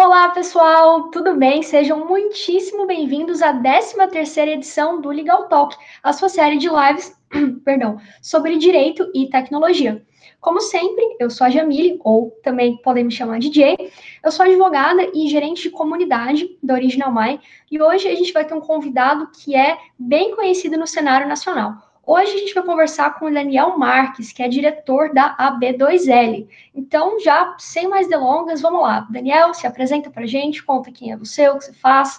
Olá, pessoal, tudo bem? Sejam muitíssimo bem-vindos à 13ª edição do Legal Talk, a sua série de lives, perdão, sobre direito e tecnologia. Como sempre, eu sou a Jamile, ou também podem me chamar de Jay. Eu sou advogada e gerente de comunidade da Original My, e hoje a gente vai ter um convidado que é bem conhecido no cenário nacional. Hoje a gente vai conversar com o Daniel Marques, que é diretor da AB2L. Então, já sem mais delongas, vamos lá. Daniel, se apresenta para a gente, conta quem é você, o que você faz.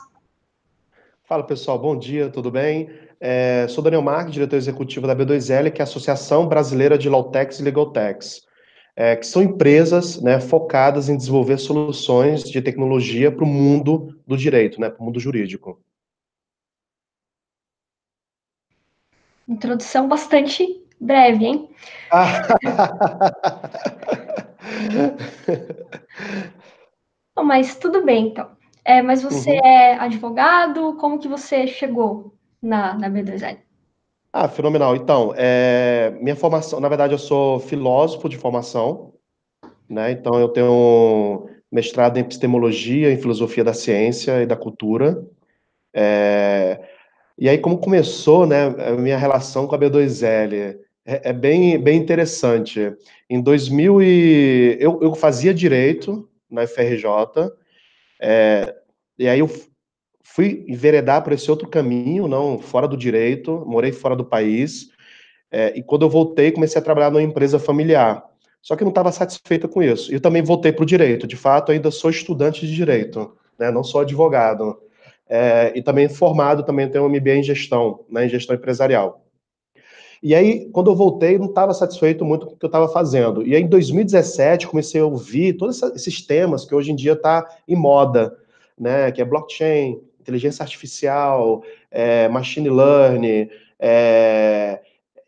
Fala pessoal, bom dia, tudo bem? É, sou Daniel Marques, diretor executivo da AB2L, que é a Associação Brasileira de Lawtechs e Legaltechs, é, que são empresas né, focadas em desenvolver soluções de tecnologia para o mundo do direito, né, para o mundo jurídico. Introdução bastante breve, hein? mas tudo bem, então. É, mas você uhum. é advogado? Como que você chegou na, na B2L? Ah, fenomenal. Então, é, minha formação, na verdade, eu sou filósofo de formação, né? Então, eu tenho mestrado em epistemologia, em filosofia da ciência e da cultura. É, e aí, como começou né, a minha relação com a B2L? É, é bem, bem interessante. Em 2000, e, eu, eu fazia direito na FRJ, é, e aí eu fui enveredar por esse outro caminho, não fora do direito, morei fora do país, é, e quando eu voltei, comecei a trabalhar numa empresa familiar. Só que não estava satisfeita com isso. Eu também voltei para o direito. De fato, ainda sou estudante de direito, né, não sou advogado é, e também formado, também tenho um MBA em gestão, né, em gestão empresarial. E aí, quando eu voltei, não estava satisfeito muito com o que eu estava fazendo. E aí, em 2017, comecei a ouvir todos esses temas que hoje em dia está em moda, né, que é blockchain, inteligência artificial, é, machine learning, é,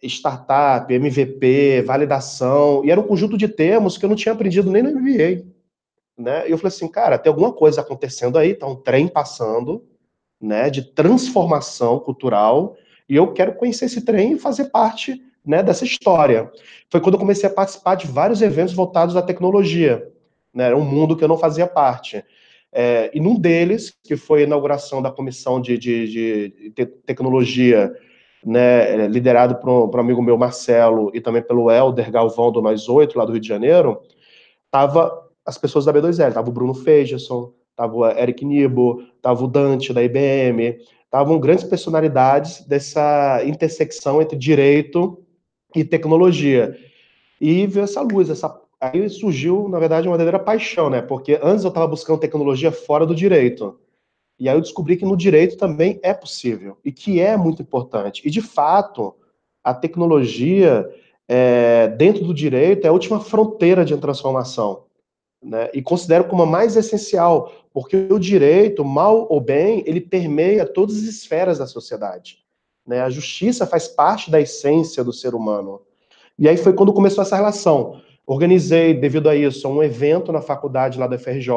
startup, MVP, validação, e era um conjunto de termos que eu não tinha aprendido nem no MBA. Né? E eu falei assim, cara, tem alguma coisa acontecendo aí, tá um trem passando, né, de transformação cultural, e eu quero conhecer esse trem e fazer parte né, dessa história. Foi quando eu comecei a participar de vários eventos voltados à tecnologia. Né, era um mundo que eu não fazia parte. É, e num deles, que foi a inauguração da comissão de, de, de tecnologia, né, liderado por um, amigo meu, Marcelo, e também pelo Helder Galvão, do Mais Oito, lá do Rio de Janeiro, tava as pessoas da B2L, tava o Bruno Feijerson, Tava Eric Nibo, tava o Dante da IBM, estavam grandes personalidades dessa intersecção entre direito e tecnologia. E veio essa luz, essa aí surgiu, na verdade, uma verdadeira paixão, né? Porque antes eu estava buscando tecnologia fora do direito. E aí eu descobri que no direito também é possível e que é muito importante. E de fato, a tecnologia é, dentro do direito é a última fronteira de transformação. Né, e considero como a mais essencial, porque o direito, mal ou bem, ele permeia todas as esferas da sociedade. Né? A justiça faz parte da essência do ser humano. E aí foi quando começou essa relação. Organizei, devido a isso, um evento na faculdade lá da FRJ,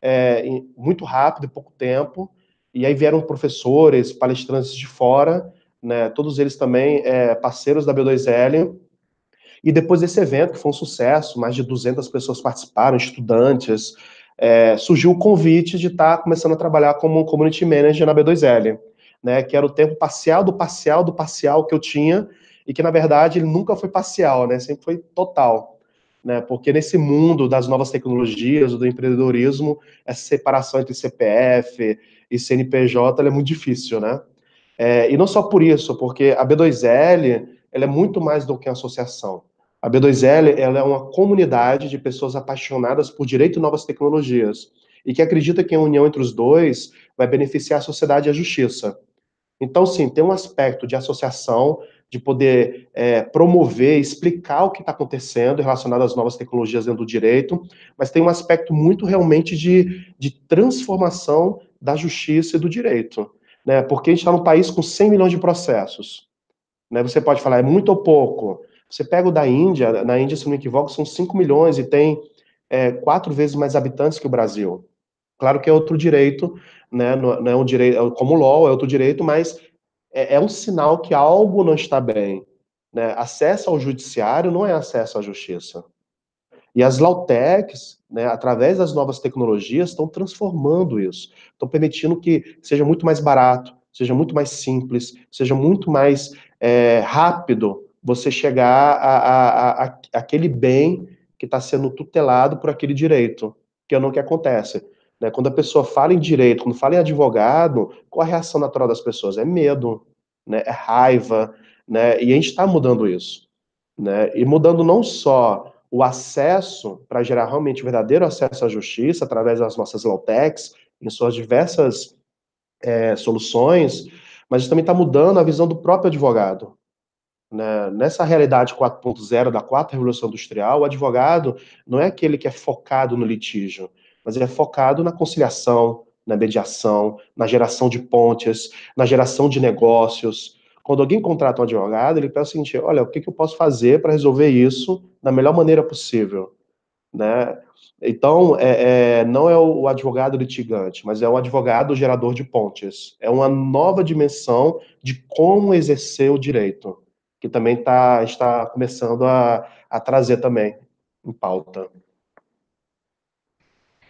é, muito rápido, em pouco tempo, e aí vieram professores, palestrantes de fora, né, todos eles também é, parceiros da B2L, e depois desse evento, que foi um sucesso, mais de 200 pessoas participaram, estudantes, é, surgiu o convite de estar tá começando a trabalhar como um community manager na B2L, né, que era o tempo parcial do parcial do parcial que eu tinha, e que, na verdade, ele nunca foi parcial, né, sempre foi total. Né, porque nesse mundo das novas tecnologias, do empreendedorismo, essa separação entre CPF e CNPJ é muito difícil, né? É, e não só por isso, porque a B2L ela é muito mais do que uma associação. A B2L ela é uma comunidade de pessoas apaixonadas por direito e novas tecnologias e que acredita que a união entre os dois vai beneficiar a sociedade e a justiça. Então, sim, tem um aspecto de associação, de poder é, promover, explicar o que está acontecendo relacionado às novas tecnologias dentro do direito, mas tem um aspecto muito realmente de, de transformação da justiça e do direito. Né? Porque a gente está num país com 100 milhões de processos. Né? Você pode falar, é muito ou pouco. Você pega o da Índia, na Índia, se não me equivoco, são 5 milhões e tem é, quatro vezes mais habitantes que o Brasil. Claro que é outro direito, né? não, é um direito, é como o LOL, é outro direito, mas é, é um sinal que algo não está bem. Né? Acesso ao judiciário não é acesso à justiça. E as Lautechs, né, através das novas tecnologias, estão transformando isso, estão permitindo que seja muito mais barato, seja muito mais simples, seja muito mais é, rápido você chegar a, a, a, aquele bem que está sendo tutelado por aquele direito, que é o que acontece. Né? Quando a pessoa fala em direito, quando fala em advogado, qual a reação natural das pessoas? É medo, né? é raiva, né? e a gente está mudando isso. Né? E mudando não só o acesso, para gerar realmente verdadeiro acesso à justiça, através das nossas Lawtechs, em suas diversas é, soluções, mas também está mudando a visão do próprio advogado. Né? Nessa realidade 4.0 da quarta revolução industrial, o advogado não é aquele que é focado no litígio, mas ele é focado na conciliação, na mediação, na geração de pontes, na geração de negócios. Quando alguém contrata um advogado, ele pensa o seguinte: olha, o que, que eu posso fazer para resolver isso da melhor maneira possível? Né? Então, é, é, não é o advogado litigante, mas é o advogado gerador de pontes. É uma nova dimensão de como exercer o direito, que também tá, está começando a, a trazer também em pauta.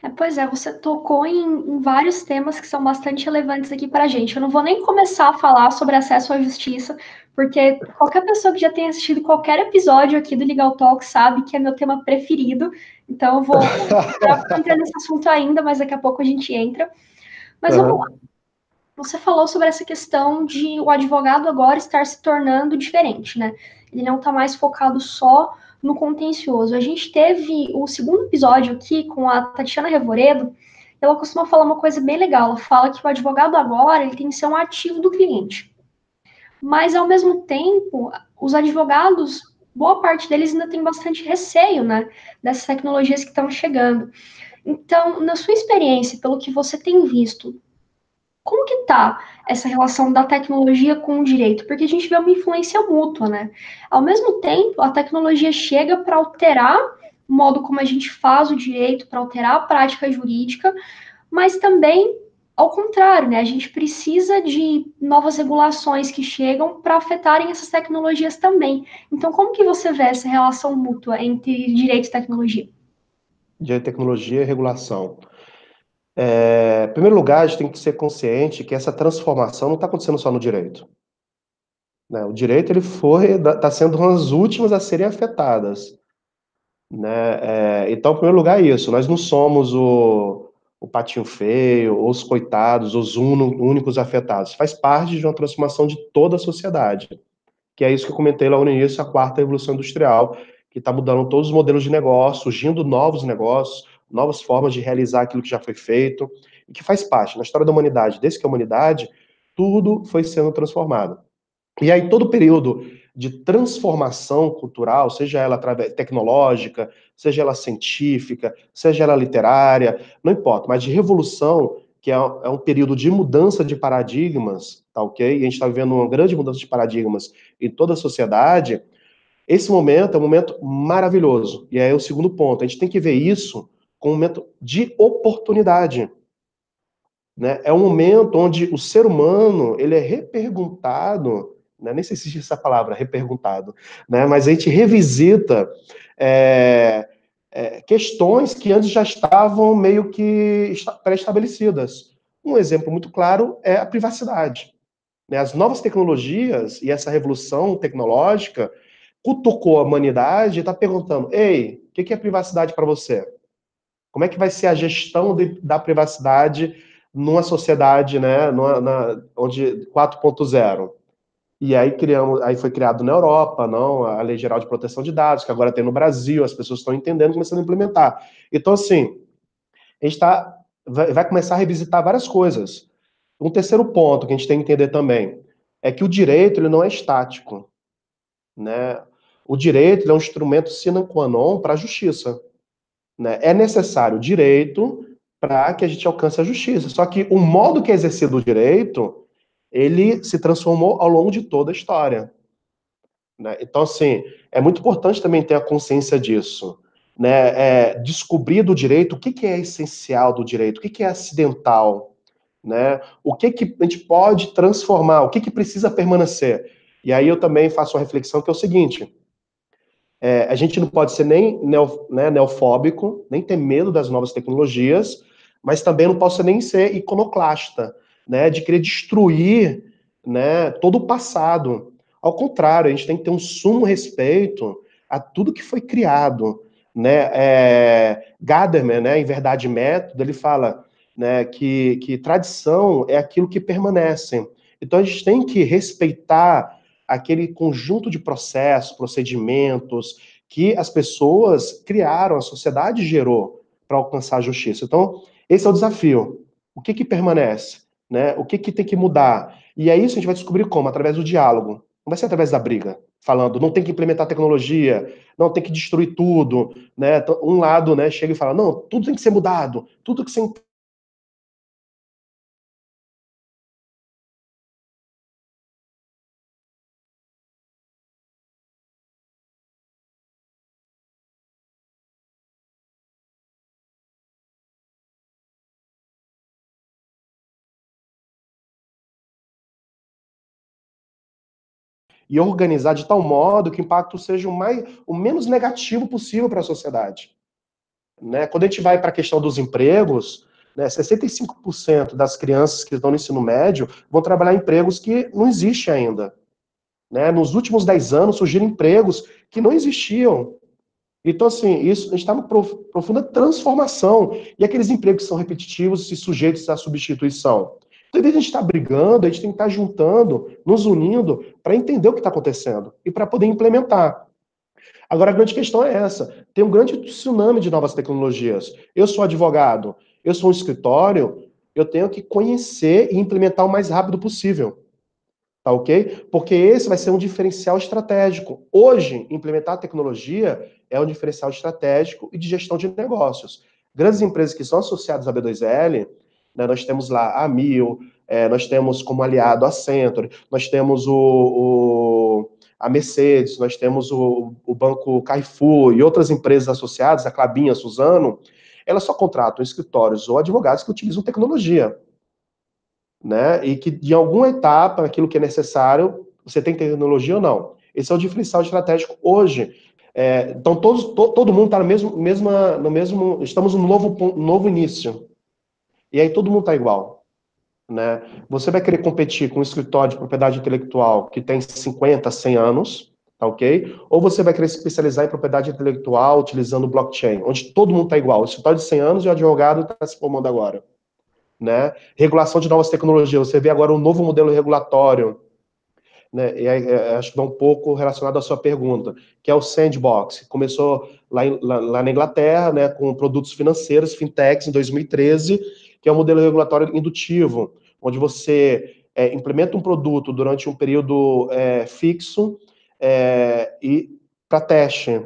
É, pois é, você tocou em, em, vários temas que são bastante relevantes aqui para a gente. Eu não vou nem começar a falar sobre acesso à justiça, porque qualquer pessoa que já tenha assistido qualquer episódio aqui do Legal Talk sabe que é meu tema preferido. Então eu vou entrar nesse assunto ainda, mas daqui a pouco a gente entra. Mas uhum. vamos lá. Você falou sobre essa questão de o advogado agora estar se tornando diferente, né? Ele não está mais focado só no contencioso. A gente teve o segundo episódio aqui com a Tatiana Revoredo, ela costuma falar uma coisa bem legal. Ela fala que o advogado agora ele tem que ser um ativo do cliente. Mas, ao mesmo tempo, os advogados, boa parte deles ainda tem bastante receio né, dessas tecnologias que estão chegando. Então, na sua experiência, pelo que você tem visto, como que tá essa relação da tecnologia com o direito? Porque a gente vê uma influência mútua, né? Ao mesmo tempo, a tecnologia chega para alterar o modo como a gente faz o direito, para alterar a prática jurídica, mas também ao contrário, né? A gente precisa de novas regulações que chegam para afetarem essas tecnologias também. Então, como que você vê essa relação mútua entre direito e tecnologia? Direito, tecnologia e regulação. É, em primeiro lugar, a gente tem que ser consciente que essa transformação não está acontecendo só no direito. Né? O direito ele foi está sendo uma das últimas a serem afetadas. Né? É, então, em primeiro lugar, é isso. Nós não somos o, o patinho feio, os coitados, os únicos afetados. Faz parte de uma transformação de toda a sociedade. Que é isso que eu comentei lá no início, a quarta revolução industrial, que está mudando todos os modelos de negócio, surgindo novos negócios, novas formas de realizar aquilo que já foi feito, e que faz parte, na história da humanidade, desde que a humanidade, tudo foi sendo transformado. E aí, todo período de transformação cultural, seja ela tecnológica, seja ela científica, seja ela literária, não importa, mas de revolução, que é, é um período de mudança de paradigmas, tá ok? E a gente está vivendo uma grande mudança de paradigmas em toda a sociedade. Esse momento é um momento maravilhoso. E aí é o segundo ponto. A gente tem que ver isso com um momento de oportunidade. Né? É um momento onde o ser humano ele é reperguntado, né? nem sei se existe essa palavra, reperguntado, né? mas a gente revisita é, é, questões que antes já estavam meio que pré-estabelecidas. Um exemplo muito claro é a privacidade. Né? As novas tecnologias e essa revolução tecnológica cutucou a humanidade e está perguntando: ei, o que é privacidade para você? Como é que vai ser a gestão de, da privacidade numa sociedade, né, numa, na, onde 4.0? E aí criamos, aí foi criado na Europa, não, a Lei Geral de Proteção de Dados, que agora tem no Brasil, as pessoas estão entendendo, começando a implementar. Então, assim, a gente tá, vai, vai começar a revisitar várias coisas. Um terceiro ponto que a gente tem que entender também é que o direito ele não é estático, né? O direito é um instrumento sine qua non para a justiça. Né? É necessário direito para que a gente alcance a justiça. Só que o modo que é exercido o direito, ele se transformou ao longo de toda a história. Né? Então, assim, é muito importante também ter a consciência disso. Né? É, descobrir do direito o que, que é essencial do direito, o que, que é acidental, né? o que, que a gente pode transformar, o que, que precisa permanecer. E aí eu também faço uma reflexão que é o seguinte: É, a gente não pode ser nem neo, né, neofóbico, nem ter medo das novas tecnologias, mas também não posso nem ser iconoclasta, né, de querer destruir né, todo o passado. Ao contrário, a gente tem que ter um sumo respeito a tudo que foi criado. Né? É, Gadamer, né, em Verdade e Método, ele fala né, que, que tradição é aquilo que permanece. Então a gente tem que respeitar aquele conjunto de processos, procedimentos que as pessoas criaram, a sociedade gerou para alcançar a justiça. Então, esse é o desafio. O que que permanece? Né? O que que tem que mudar? E é isso que a gente vai descobrir como? Através do diálogo. Não vai ser através da briga, falando, não tem que implementar tecnologia, não tem que destruir tudo, né? Então, um lado, né, chega e fala, não, tudo tem que ser mudado, tudo tem que ser e organizar de tal modo que o impacto seja o, mais, o menos negativo possível para a sociedade. Né? Quando a gente vai para a questão dos empregos, né, 65% das crianças que estão no ensino médio vão trabalhar em empregos que não existem ainda. Né? Nos últimos 10 anos surgiram empregos que não existiam. Então, assim, isso, a gente está numa profunda transformação. E aqueles empregos que são repetitivos e sujeitos à substituição? Então, a gente estar tá brigando, a gente tem que estar tá juntando, nos unindo, para entender o que está acontecendo e para poder implementar. Agora, a grande questão é essa: tem um grande tsunami de novas tecnologias. Eu sou advogado, eu sou um escritório, eu tenho que conhecer e implementar o mais rápido possível. Tá ok? Porque esse vai ser um diferencial estratégico. Hoje, implementar a tecnologia é um diferencial estratégico e de gestão de negócios. Grandes empresas que são associadas à B2L, né? Nós temos lá a Mil, é, nós temos como aliado a Century, nós temos o, o a Mercedes, nós temos o, o, Banco Carrefour e outras empresas associadas, a Clabinha, a Suzano, elas só contratam escritórios ou advogados que utilizam tecnologia. Né? E que, de alguma etapa, aquilo que é necessário, você tem tecnologia ou não. Esse é o diferencial estratégico hoje. É, então, todos, to, todo mundo está no mesmo, mesma, no mesmo. Estamos no novo, novo início. E aí todo mundo está igual. Né? Você vai querer competir com um escritório de propriedade intelectual que tem 50, 100 anos, tá ok? Ou você vai querer se especializar em propriedade intelectual utilizando blockchain, onde todo mundo está igual. O escritório de 100 anos e o advogado está se formando agora. Né? Regulação de novas tecnologias. Você vê agora um novo modelo regulatório, né, e aí, é, acho que vai um pouco relacionado à sua pergunta, que é o sandbox. Começou lá, em, lá, lá, na Inglaterra, né, com produtos financeiros, fintechs, em 2013, que é o um modelo regulatório indutivo, onde você é, implementa um produto durante um período é, fixo é, e para teste.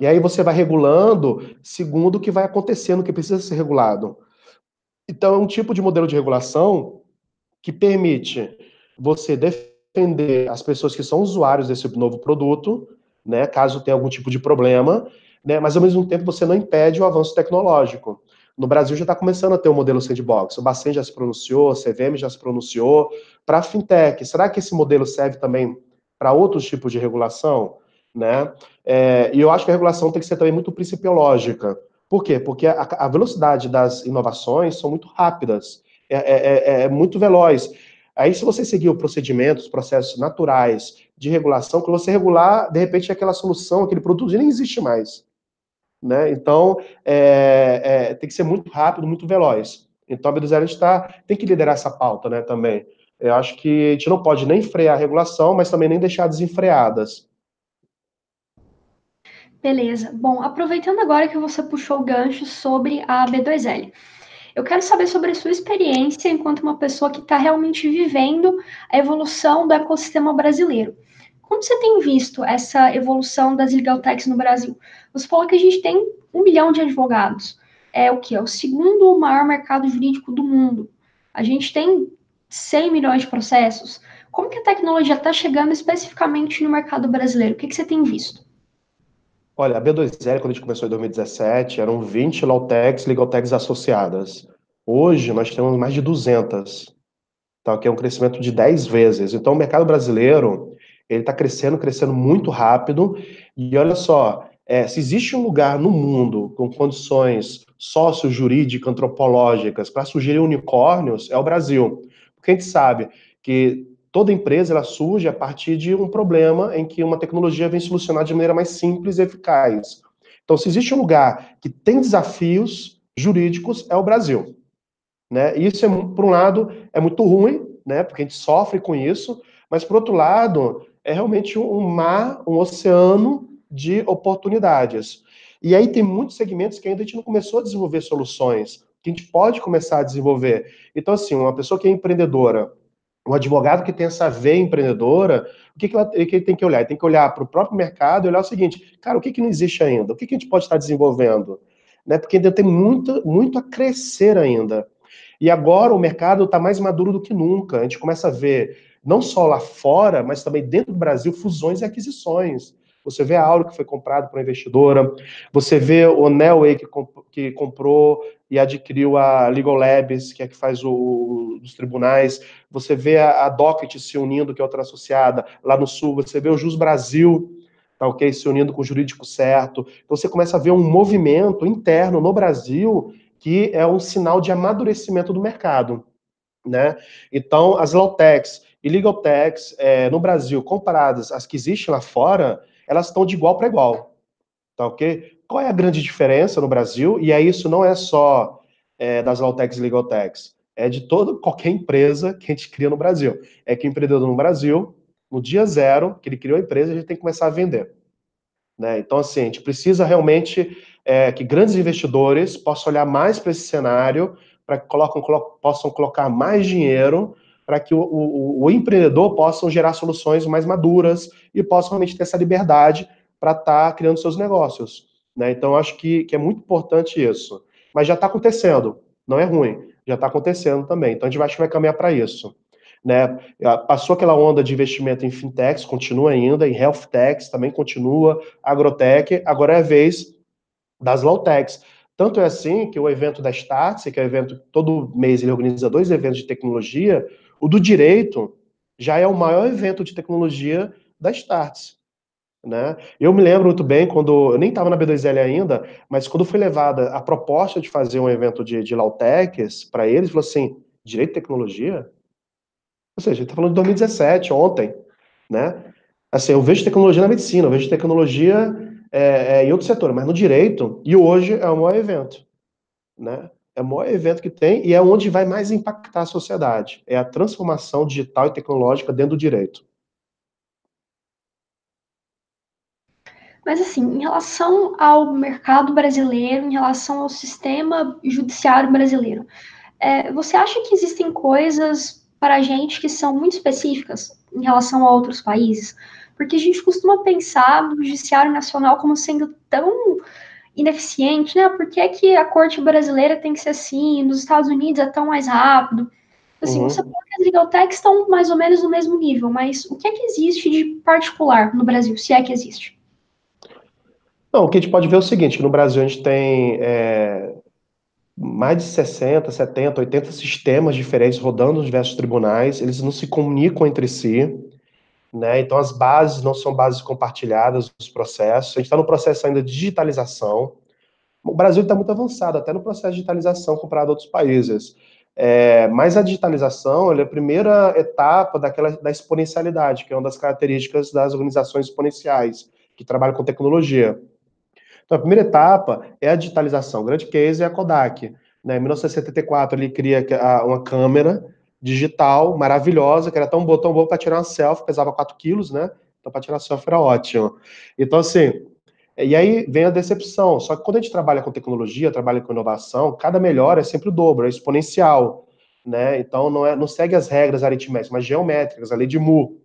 E aí você vai regulando segundo o que vai acontecendo, o que precisa ser regulado. Então, é um tipo de modelo de regulação que permite você defender as pessoas que são usuários desse novo produto, né, caso tenha algum tipo de problema, né, mas ao mesmo tempo você não impede o avanço tecnológico. No Brasil já está começando a ter o um modelo sandbox. O Bacen já se pronunciou, a CVM já se pronunciou. Para a fintech, será que esse modelo serve também para outros tipos de regulação? Né? É, e eu acho que a regulação tem que ser também muito principiológica. Por quê? Porque a, a velocidade das inovações são muito rápidas, é, é, é, é muito veloz. Aí, se você seguir o procedimento, os processos naturais de regulação, quando você regular, de repente, aquela solução, aquele produto nem existe mais. Né? Então, é, é, tem que ser muito rápido, muito veloz. Então, a B2L a gente tá, tem que liderar essa pauta né, também. Eu acho que a gente não pode nem frear a regulação, mas também nem deixar desenfreadas. Beleza. Bom, aproveitando agora que você puxou o gancho sobre a B2L, eu quero saber sobre a sua experiência enquanto uma pessoa que está realmente vivendo a evolução do ecossistema brasileiro. Como você tem visto essa evolução das legal techs no Brasil? Você falou que a gente tem um milhão de advogados. É o que? É o segundo maior mercado jurídico do mundo. A gente tem 100 milhões de processos. Como que a tecnologia está chegando especificamente no mercado brasileiro? O que, que você tem visto? Olha, a B2L, quando a gente começou em 2017, eram 20 Lawtechs, Legaltechs associadas. Hoje, nós temos mais de 200, tá? que é um crescimento de 10 vezes. Então, o mercado brasileiro, Ele está crescendo, crescendo muito rápido. E olha só, é, se existe um lugar no mundo com condições sócio-jurídicas, antropológicas para sugerir unicórnios, é o Brasil. Porque a gente sabe que toda empresa ela surge a partir de um problema em que uma tecnologia vem solucionar de maneira mais simples e eficaz. Então, se existe um lugar que tem desafios jurídicos, é o Brasil. Né? Isso, é, por um lado, é muito ruim, né? porque a gente sofre com isso, mas, por outro lado, é realmente um mar, um oceano de oportunidades. E aí tem muitos segmentos que ainda a gente não começou a desenvolver soluções, que a gente pode começar a desenvolver. Então, assim, uma pessoa que é empreendedora, um advogado que tem essa veia empreendedora, o que, que, ela, que ele tem que olhar? Ele tem que olhar para o próprio mercado e olhar o seguinte, cara, o que, que não existe ainda? O que, que a gente pode estar desenvolvendo? Né? Porque ainda tem muito, muito a crescer ainda. E agora o mercado está mais maduro do que nunca. A gente começa a ver, não só lá fora, mas também dentro do Brasil, fusões e aquisições. Você vê a Auro que foi comprado por uma investidora, você vê o Nelway que, comp que comprou e adquiriu a Legal Labs, que é que faz o, os tribunais, você vê a, a Docket se unindo, que é outra associada, lá no Sul, você vê o Jus Brasil, tá ok, se unindo com o jurídico certo, então você começa a ver um movimento interno no Brasil que é um sinal de amadurecimento do mercado, né? Então, as Lawtechs e Legal Techs é, no Brasil, comparadas às que existem lá fora, elas estão de igual para igual, tá ok? Qual é a grande diferença no Brasil? E aí isso não é só é, das Lautex e Legaltex, é de toda qualquer empresa que a gente cria no Brasil. É que o empreendedor no Brasil, no dia zero que ele criou a empresa, a gente tem que começar a vender. Né? Então, assim, a gente precisa realmente é, que grandes investidores possam olhar mais para esse cenário, para que colocam, possam colocar mais dinheiro para que o, o, o, empreendedor possa gerar soluções mais maduras e possa realmente ter essa liberdade para estar tá criando seus negócios. Né? Então, acho que, que é muito importante isso. Mas já está acontecendo, não é ruim, já está acontecendo também. Então, a gente acho que vai caminhar para isso. Né? Passou aquela onda de investimento em fintechs, continua ainda, em health techs também continua, agrotech, agora é a vez das low techs. Tanto é assim que o evento da Startse, que é o evento todo mês ele organiza dois eventos de tecnologia, o do direito já é o maior evento de tecnologia da Starts. Né? Eu me lembro muito bem quando eu nem estava na B2L ainda, mas quando foi levada a proposta de fazer um evento de, de Lautecs para eles, falou assim: direito e tecnologia? Ou seja, a gente está falando de 2017, ontem. Né? Assim, eu vejo tecnologia na medicina, eu vejo tecnologia é, é, em outro setor, mas no direito, e hoje é o maior evento. Né? É o maior evento que tem e é onde vai mais impactar a sociedade. É a transformação digital e tecnológica dentro do direito. Mas, assim, em relação ao mercado brasileiro, em relação ao sistema judiciário brasileiro, é, você acha que existem coisas para a gente que são muito específicas em relação a outros países? Porque a gente costuma pensar no judiciário nacional como sendo tão ineficiente, né? Por que, que a corte brasileira tem que ser assim? Nos Estados Unidos é tão mais rápido. Assim, uhum. você que as legal techs estão mais ou menos no mesmo nível, mas o que é que existe de particular no Brasil, se é que existe? Não, o que a gente pode ver é o seguinte, que no Brasil a gente tem é, mais de 60, 70, 80 sistemas diferentes rodando nos diversos tribunais, eles não se comunicam entre si, né? Então as bases não são bases compartilhadas dos processos. A gente está no processo ainda de digitalização. O Brasil está muito avançado, até no processo de digitalização comparado a outros países. É, mas a digitalização é a primeira etapa daquela, da exponencialidade, que é uma das características das organizações exponenciais, que trabalham com tecnologia. Então, a primeira etapa é a digitalização. O grande case é a Kodak. Né? Em 1974, ele cria uma câmera digital maravilhosa, que era tão boa, tão boa para tirar uma selfie, pesava 4 quilos, né? Então, para tirar selfie era ótimo. Então, assim, e aí vem a decepção. Só que quando a gente trabalha com tecnologia, trabalha com inovação, cada melhora é sempre o dobro, é exponencial. Né? Então, não, é, não segue as regras aritméticas, mas geométricas, a lei de Moore.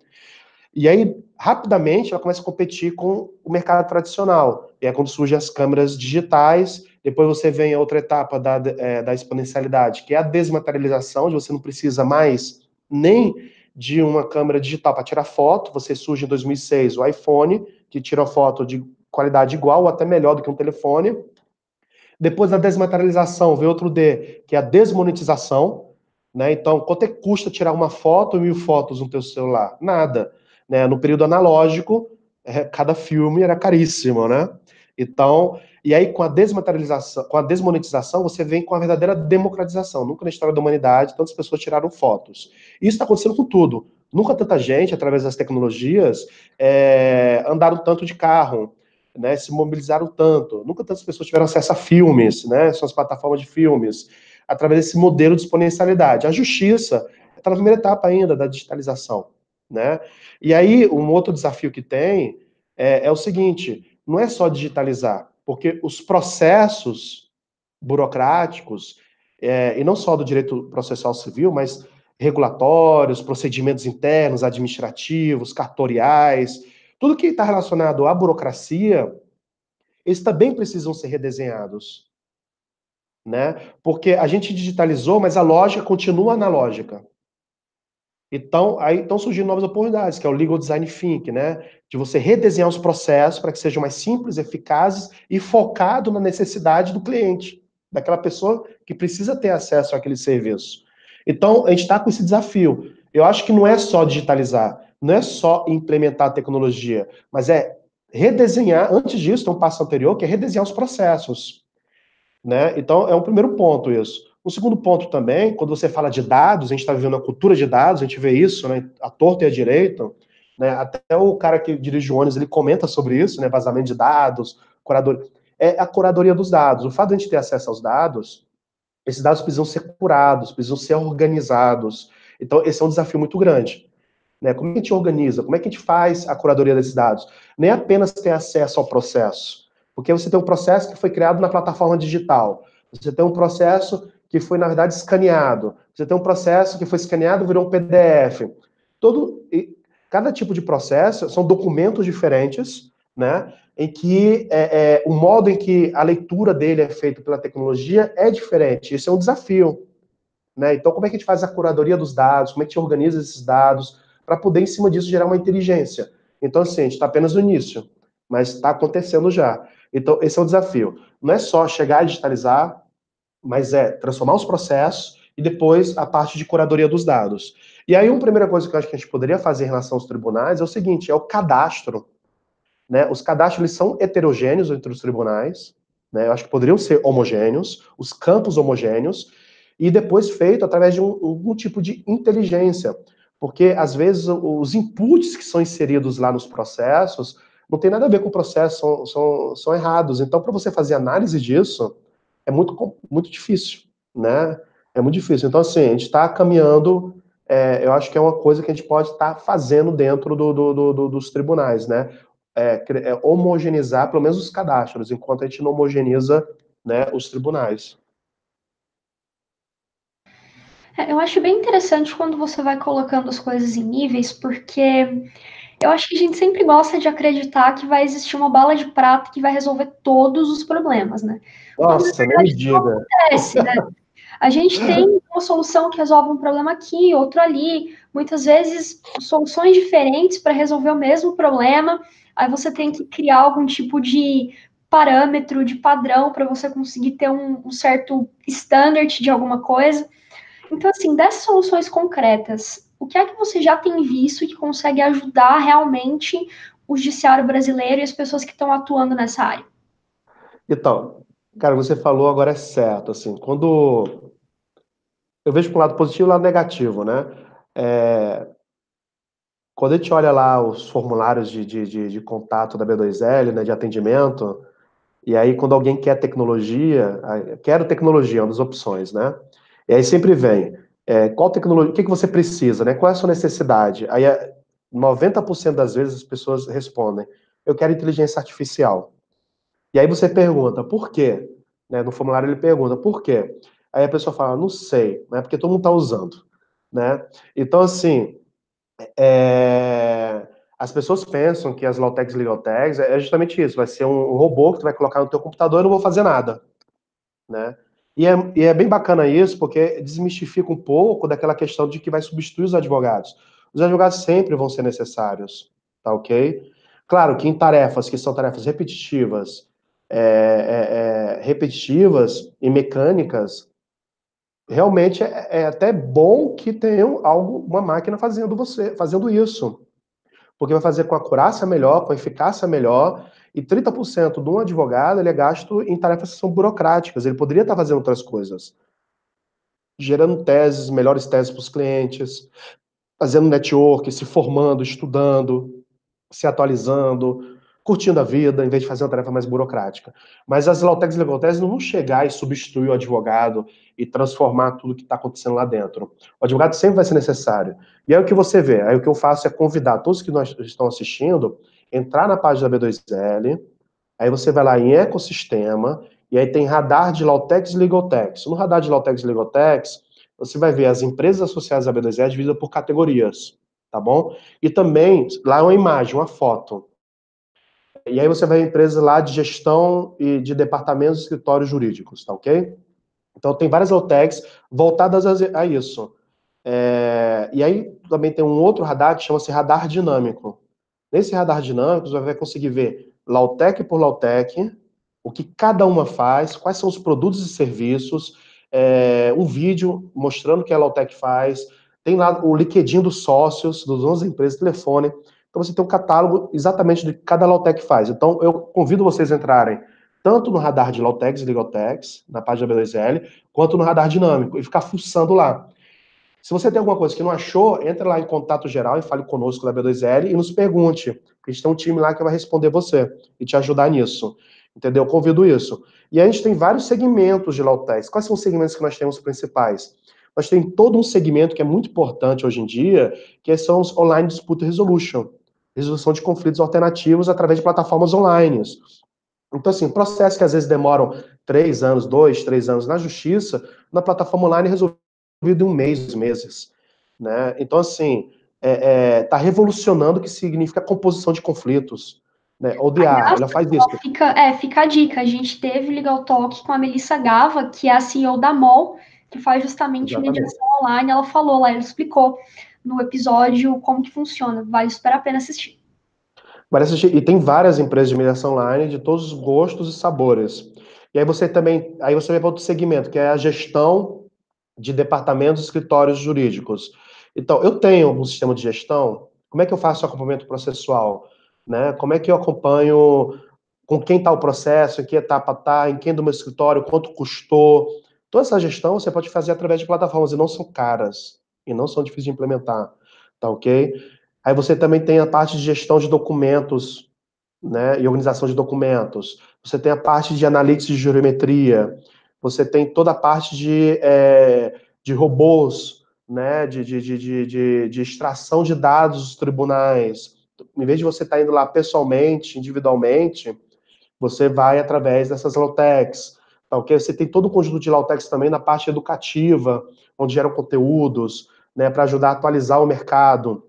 E aí, rapidamente, ela começa a competir com o mercado tradicional. E é quando surgem as câmeras digitais, depois você vem a outra etapa da, é, da exponencialidade, que é a desmaterialização, onde você não precisa mais nem de uma câmera digital para tirar foto. Você surge em 2006 o iPhone, que tira foto de qualidade igual ou até melhor do que um telefone. Depois da desmaterialização, vem outro D, que é a desmonetização. Né? Então, quanto é que custa tirar uma foto, mil fotos no teu celular? Nada. Né? No período analógico, é, cada filme era caríssimo, né? Então, e aí com a desmaterialização, com a desmonetização, você vem com a verdadeira democratização. Nunca na história da humanidade tantas pessoas tiraram fotos. Isso está acontecendo com tudo. Nunca tanta gente, através das tecnologias, é, andaram tanto de carro, né, se mobilizaram tanto. Nunca tantas pessoas tiveram acesso a filmes, né, são as plataformas de filmes, através desse modelo de exponencialidade. A justiça está na primeira etapa ainda da digitalização. Né? E aí, um outro desafio que tem é, é o seguinte: não é só digitalizar, porque os processos burocráticos, é, e não só do direito processual civil, mas regulatórios, procedimentos internos, administrativos, cartoriais, tudo que está relacionado à burocracia, eles também precisam ser redesenhados. Né? Porque a gente digitalizou, mas a lógica continua analógica. Então, aí estão surgindo novas oportunidades, que é o Legal Design Think, né? De você redesenhar os processos para que sejam mais simples, eficazes e focado na necessidade do cliente, daquela pessoa que precisa ter acesso àquele serviço. Então, a gente está com esse desafio. Eu acho que não é só digitalizar, não é só implementar a tecnologia, mas é redesenhar, antes disso, tem um passo anterior, que é redesenhar os processos. Né? Então, é um primeiro ponto isso. Um segundo ponto também, quando você fala de dados, a gente está vivendo a cultura de dados, a gente vê isso, né, a torta e a direito, né, até o cara que dirige o ônibus, ele comenta sobre isso, né, vazamento de dados, curador, é a curadoria dos dados. O fato de a gente ter acesso aos dados, esses dados precisam ser curados, precisam ser organizados. Então, esse é um desafio muito grande. Né? Como é que a gente organiza? Como é que a gente faz a curadoria desses dados? Nem apenas ter acesso ao processo, porque você tem um processo que foi criado na plataforma digital, você tem um processo que foi, na verdade, escaneado. Você tem um processo que foi escaneado virou um PDF. Todo, cada tipo de processo são documentos diferentes, né? Em que é, é, o modo em que a leitura dele é feita pela tecnologia é diferente. Isso é um desafio. Né? Então, como é que a gente faz a curadoria dos dados? Como é que a gente organiza esses dados? Para poder, em cima disso, gerar uma inteligência. Então, assim, a gente está apenas no início, mas está acontecendo já. Então, esse é o desafio. Não é só chegar a digitalizar, mas é transformar os processos e depois a parte de curadoria dos dados. E aí, uma primeira coisa que eu acho que a gente poderia fazer em relação aos tribunais é o seguinte: é o cadastro. Né? Os cadastros são heterogêneos entre os tribunais, né? eu acho que poderiam ser homogêneos, os campos homogêneos, e depois feito através de um, algum tipo de inteligência. Porque, às vezes, os inputs que são inseridos lá nos processos não tem nada a ver com o processo, são, são, são errados. Então, para você fazer análise disso, é muito, muito difícil, né? É muito difícil. Então, assim, a gente está caminhando, é, eu acho que é uma coisa que a gente pode estar tá fazendo dentro do, do, do, dos tribunais, né? É, é, homogeneizar pelo menos os cadastros, enquanto a gente não homogeneiza né, os tribunais. É, eu acho bem interessante quando você vai colocando as coisas em níveis, porque eu acho que a gente sempre gosta de acreditar que vai existir uma bala de prata que vai resolver todos os problemas, né? Nossa, nem diga. Acontece, né? A gente tem uma solução que resolve um problema aqui, outro ali, muitas vezes soluções diferentes para resolver o mesmo problema. Aí você tem que criar algum tipo de parâmetro, de padrão para você conseguir ter um, um certo standard de alguma coisa. Então, assim, dessas soluções concretas, o que é que você já tem visto que consegue ajudar realmente o judiciário brasileiro e as pessoas que estão atuando nessa área? Então, cara, você falou agora é certo, assim, quando eu vejo para um lado positivo e um lado negativo, né? É... Quando a gente olha lá os formulários de, de, de, de contato da B2L, né, de atendimento, e aí quando alguém quer tecnologia, quero tecnologia, é uma das opções, né? E aí sempre vem, é, qual tecnologia, o que, que você precisa, né? Qual é a sua necessidade? Aí 90% das vezes as pessoas respondem, eu quero inteligência artificial. E aí você pergunta, por quê? Né, no formulário ele pergunta, por quê? Aí a pessoa fala, não sei, né? Porque todo mundo está usando, né? Então, assim, é... as pessoas pensam que as low-techs e legal-techs é justamente isso, vai ser um robô que tu vai colocar no teu computador e não vou fazer nada, né? E é, e é, bem bacana isso, porque desmistifica um pouco daquela questão de que vai substituir os advogados. Os advogados sempre vão ser necessários, tá ok? Claro que em tarefas que são tarefas repetitivas, é, é, é repetitivas e mecânicas, realmente é, é, até bom que tenham algo, uma máquina fazendo você, fazendo isso. porque vai fazer com a acurácia melhor, com eficácia melhor, e 30% de um advogado ele é gasto em tarefas que são burocráticas, ele poderia estar fazendo outras coisas. Gerando teses, melhores teses para os clientes, fazendo network, se formando, estudando, se atualizando, curtindo a vida, em vez de fazer uma tarefa mais burocrática. Mas as Lautex e Legaltex não vão chegar e substituir o advogado e transformar tudo que está acontecendo lá dentro. O advogado sempre vai ser necessário. E aí o que você vê? Aí o que eu faço é convidar todos que nós estão assistindo, entrar na página da B2L, aí você vai lá em ecossistema, e aí tem radar de Lautex e Legaltex. No radar de Lautex e Legaltex, você vai ver as empresas associadas à B2L divididas por categorias, tá bom? E também, lá é uma imagem, uma foto. E aí você vai ver empresas lá de gestão e de departamentos e escritórios jurídicos, tá ok? Então tem várias Lautex voltadas a, isso. É, e aí também tem um outro radar que chama-se radar dinâmico. Nesse radar dinâmico, você vai conseguir ver Lautec por Lautec, o que cada uma faz, quais são os produtos e serviços, é, um vídeo mostrando o que a Lautec faz, tem lá o LinkedIn dos sócios, dos 11 empresas, telefone. Então você tem um catálogo exatamente do que cada Lautec faz. Então eu convido vocês a entrarem tanto no radar de Lautex e Legaltex, na página B2L, quanto no radar dinâmico, e ficar fuçando lá. Se você tem alguma coisa que não achou, entra lá em contato geral e fale conosco da B2L e nos pergunte. A gente tem um time lá que vai responder você e te ajudar nisso. Entendeu? Eu convido isso. E a gente tem vários segmentos de Lautex. Quais são os segmentos que nós temos principais? Nós temos todo um segmento que é muito importante hoje em dia, que são os Online Dispute Resolution. Resolução de conflitos alternativos através de plataformas online. Então, assim, processos que às vezes demoram três anos, dois, três anos na justiça, na plataforma online resolvido em um mês, meses. Né? Então, assim, está é, é, tá revolucionando o que significa composição de conflitos. Né? ODA, ela faz isso. Fica, é, fica a dica. A gente teve Legal Talk com a Melissa Gava, que é a CEO da MOL, que faz justamente Exatamente. mediação online. Ela falou lá, ela explicou no episódio como que funciona. Vale super a pena assistir. E tem várias empresas de mediação online de todos os gostos e sabores. E aí você também, aí você vai para outro segmento, que é a gestão de departamentos e escritórios jurídicos. Então, eu tenho um sistema de gestão, como é que eu faço o acompanhamento processual? Né? Como é que eu acompanho com quem está o processo, em que etapa está, em quem do meu escritório, quanto custou. Toda essa gestão você pode fazer através de plataformas e não são caras e não são difíceis de implementar, tá ok? Aí você também tem a parte de gestão de documentos, né, e organização de documentos. Você tem a parte de análise de geometria. Você tem toda a parte de, é, de robôs, né, de, de, de, de, de extração de dados dos tribunais. Em vez de você estar tá indo lá pessoalmente, individualmente, você vai através dessas Lautex. Tá? Você tem todo o conjunto de Lautex também na parte educativa, onde geram conteúdos, né, para ajudar a atualizar o mercado.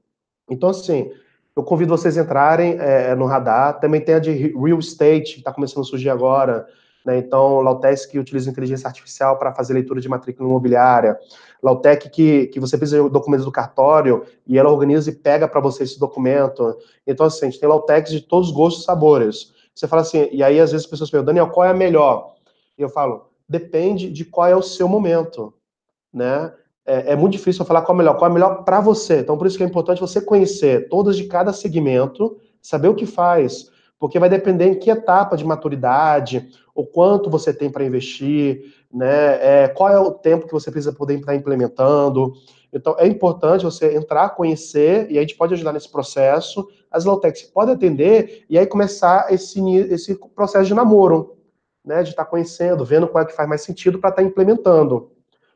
Então, assim, eu convido vocês a entrarem é, no radar. Também tem a de real estate, que está começando a surgir agora. Né? Então, Lautec que utiliza inteligência artificial para fazer leitura de matrícula imobiliária. Lautec que, que você precisa de documentos do cartório e ela organiza e pega para você esse documento. Então, assim, a gente tem Lautex de todos os gostos e sabores. Você fala assim, e aí às vezes as pessoas perguntam, Daniel, qual é a melhor? E eu falo, depende de qual é o seu momento, né? é, é, muito difícil falar qual é melhor, qual é melhor para você. Então, por isso que é importante você conhecer todas de cada segmento, saber o que faz, porque vai depender em que etapa de maturidade, o quanto você tem para investir, né? É, qual é o tempo que você precisa poder estar implementando. Então, é importante você entrar, conhecer, e a gente pode ajudar nesse processo. As Lautex podem atender, e aí começar esse, esse processo de namoro, né? De estar tá conhecendo, vendo qual é que faz mais sentido para estar tá implementando.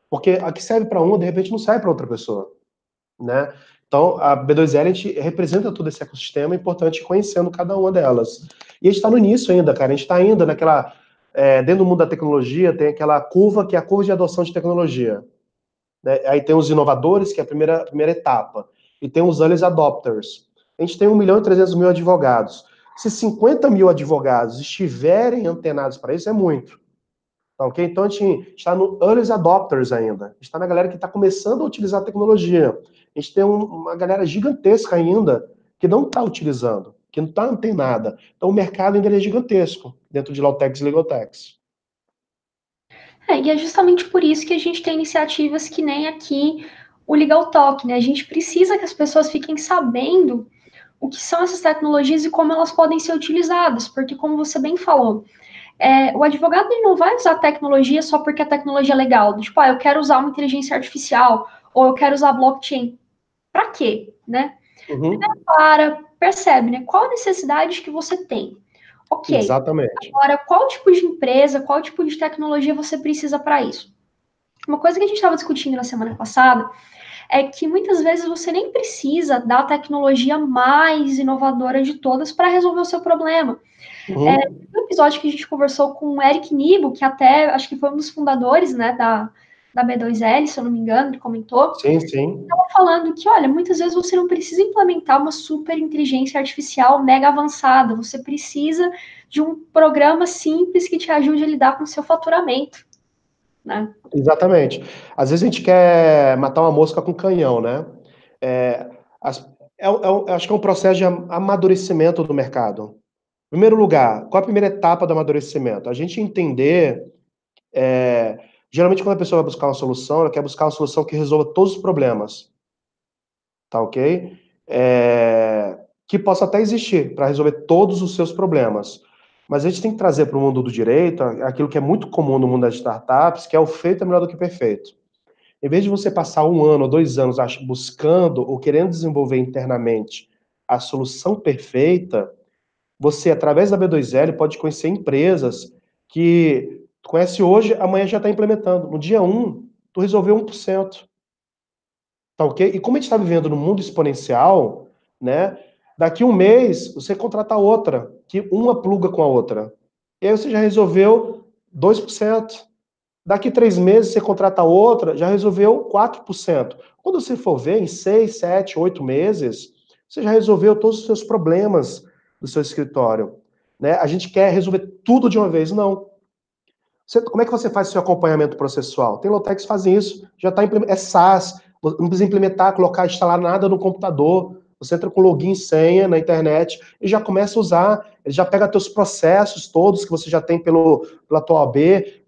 Porque a que serve para uma, de repente, não serve para outra pessoa, né? Então, a B2L, a gente representa todo esse ecossistema, é importante conhecendo cada uma delas. E a gente está no início ainda, cara, a gente está ainda naquela... É, dentro do mundo da tecnologia, tem aquela curva que é a curva de adoção de tecnologia. Né? Aí tem os inovadores, que é a primeira, primeira etapa. E tem os early adopters. A gente tem 1 milhão e 300 mil advogados. Se 50 mil advogados estiverem antenados para isso, é muito. Tá ok? Então a gente está no early adopters ainda. Está na galera que está começando a utilizar a tecnologia. A gente tem um, uma galera gigantesca ainda que não está utilizando, que não está antenada. Então o mercado ainda é gigantesco dentro de Lautex e Legotex. É, e é justamente por isso que a gente tem iniciativas que nem aqui o Legal Talk, né? A gente precisa que as pessoas fiquem sabendo o que são essas tecnologias e como elas podem ser utilizadas, porque como você bem falou, é, o advogado ele não vai usar tecnologia só porque a tecnologia é legal. Tipo, ah, eu quero usar uma inteligência artificial ou eu quero usar blockchain. Para quê, né? Uhum. Para, percebe, né? Qual a necessidade que você tem? Ok. Exatamente. Agora, qual tipo de empresa, qual tipo de tecnologia você precisa para isso? Uma coisa que a gente estava discutindo na semana passada é que muitas vezes você nem precisa da tecnologia mais inovadora de todas para resolver o seu problema. Uhum. É, no episódio que a gente conversou com o Eric Nibo, que até acho que foi um dos fundadores né, da, da B2L, se eu não me engano, ele comentou. Sim, sim. Estava falando que, olha, muitas vezes você não precisa implementar uma super inteligência artificial mega avançada, você precisa de um programa simples que te ajude a lidar com o seu faturamento. Né? Exatamente. Às vezes a gente quer matar uma mosca com canhão, né? É, as, é, é, acho que é um processo de amadurecimento do mercado. Em primeiro lugar, qual a primeira etapa do amadurecimento? A gente entender. É, geralmente, quando a pessoa vai buscar uma solução, ela quer buscar uma solução que resolva todos os problemas. Tá ok? É, que possa até existir para resolver todos os seus problemas. Mas a gente tem que trazer para o mundo do direito aquilo que é muito comum no mundo das startups, que é o feito é melhor do que perfeito. Em vez de você passar um ano ou dois anos buscando ou querendo desenvolver internamente a solução perfeita, você, através da B2L, pode conhecer empresas que conhece hoje, amanhã já está implementando. No dia 1, tu resolveu 1%. Tá ok? E como a gente está vivendo no mundo exponencial, né? Daqui um mês, você contrata outra, que uma pluga com a outra. E aí você já resolveu 2%. Daqui três meses, você contrata outra, já resolveu 4%. Quando você for ver, em seis, sete, oito meses, você já resolveu todos os seus problemas do seu escritório. Né? A gente quer resolver tudo de uma vez, não. Você, como é que você faz seu acompanhamento processual? Tem Lotex que fazem isso, já está é SaaS, não precisa implementar, colocar, instalar nada no computador. Você entra com login e senha na internet e já começa a usar, ele já pega teus processos todos que você já tem pelo, pela tua OAB,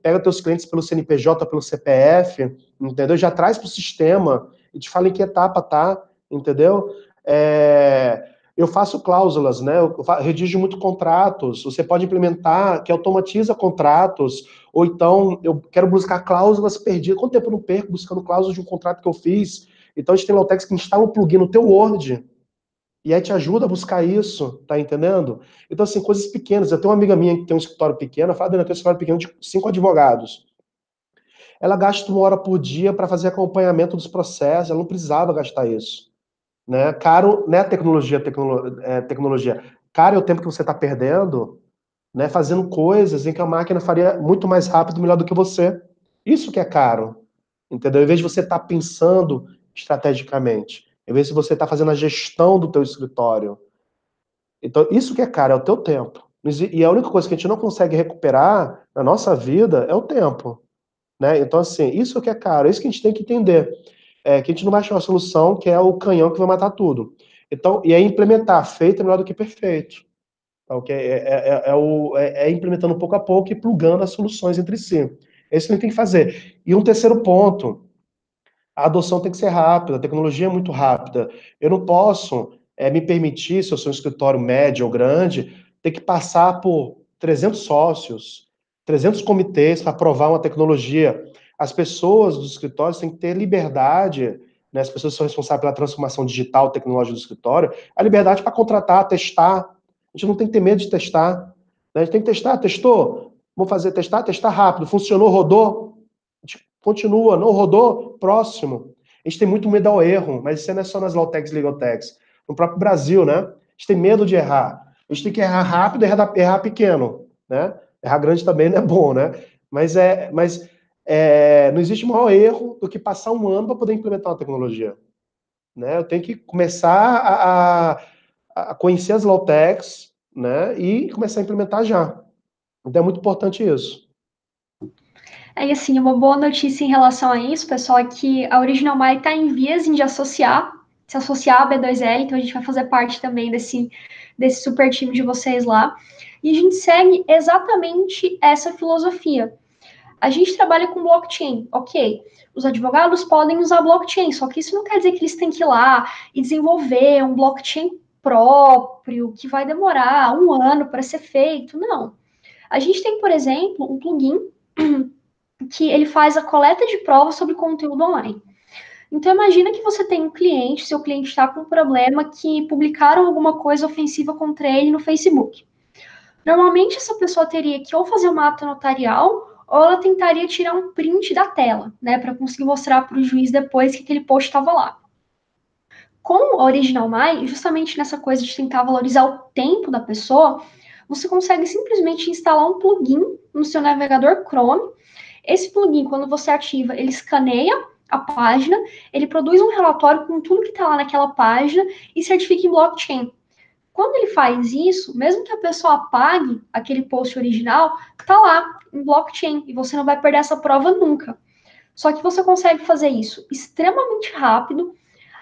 pega teus clientes pelo CNPJ, pelo CPF, entendeu? Já traz para o sistema e te fala em que etapa tá, entendeu? É, eu faço cláusulas, né? Eu redijo muito contratos. Você pode implementar que automatiza contratos, ou então eu quero buscar cláusulas perdidas. Quanto tempo eu não perco buscando cláusulas de um contrato que eu fiz? Então a gente tem Lautex que instala um plugin no teu Word. E aí te ajuda a buscar isso, tá entendendo? Então, assim, coisas pequenas. Eu tenho uma amiga minha que tem um escritório pequeno, ela fala, Dana, eu tenho um escritório pequeno de cinco advogados. Ela gasta uma hora por dia para fazer acompanhamento dos processos, ela não precisava gastar isso. Né? Caro, né, tecnologia, tecno, é, tecnologia. Caro é o tempo que você está perdendo, né, fazendo coisas em que a máquina faria muito mais rápido, melhor do que você. Isso que é caro, entendeu? Em vez de você estar tá pensando estrategicamente, em vez de você estar tá fazendo a gestão do teu escritório. Então, isso que é caro, é o teu tempo. E a única coisa que a gente não consegue recuperar na nossa vida é o tempo. Né? Então, assim, isso que é caro, é isso que a gente tem que entender é, que a gente não vai achar uma solução que é o canhão que vai matar tudo. Então, e é implementar, feito é melhor do que perfeito. Tá, okay? É, é, é, é o, é, é, implementando pouco a pouco e plugando as soluções entre si. É isso que a gente tem que fazer. E um terceiro ponto, a adoção tem que ser rápida, a tecnologia é muito rápida. Eu não posso é, me permitir, se eu sou um escritório médio ou grande, ter que passar por 300 sócios, 300 comitês para aprovar uma tecnologia as pessoas dos escritórios têm que ter liberdade, né, as pessoas que são responsáveis pela transformação digital, tecnológica do escritório, a liberdade para contratar, testar. A gente não tem que ter medo de testar. Né? A gente tem que testar, testou? Vamos fazer testar, testar rápido. Funcionou, rodou? Continua, não rodou? Próximo. A gente tem muito medo ao erro, mas isso não é só nas Lautex e Legaltex. No próprio Brasil, né? A gente tem medo de errar. A gente tem que errar rápido e errar, errar pequeno, né? Errar grande também não é bom, né? Mas é, mas é, não existe maior erro do que passar um ano para poder implementar uma tecnologia. Né? Eu tenho que começar a, a, a conhecer as low-techs né? e começar a implementar já. Então é muito importante isso. E assim, uma boa notícia em relação a isso, pessoal, é que a Original My está em vias de associar, se associar à B2L, então a gente vai fazer parte também desse, desse super time de vocês lá. E a gente segue exatamente essa filosofia. A gente trabalha com blockchain, ok. Os advogados podem usar blockchain, só que isso não quer dizer que eles têm que ir lá e desenvolver um blockchain próprio, que vai demorar um ano para ser feito. Não. A gente tem, por exemplo, um plugin que ele faz a coleta de provas sobre conteúdo online. Então imagina que você tem um cliente, seu cliente está com um problema que publicaram alguma coisa ofensiva contra ele no Facebook. Normalmente essa pessoa teria que ou fazer uma ata notarial ou ela tentaria tirar um print da tela, né, para conseguir mostrar para o juiz depois que aquele post estava lá. Com o Original My, justamente nessa coisa de tentar valorizar o tempo da pessoa, você consegue simplesmente instalar um plugin no seu navegador Chrome. Esse plugin, quando você ativa, ele escaneia a página, ele produz um relatório com tudo que está lá naquela página e certifica em blockchain. Quando ele faz isso, mesmo que a pessoa apague aquele post original, tá lá em blockchain e você não vai perder essa prova nunca. Só que você consegue fazer isso extremamente rápido,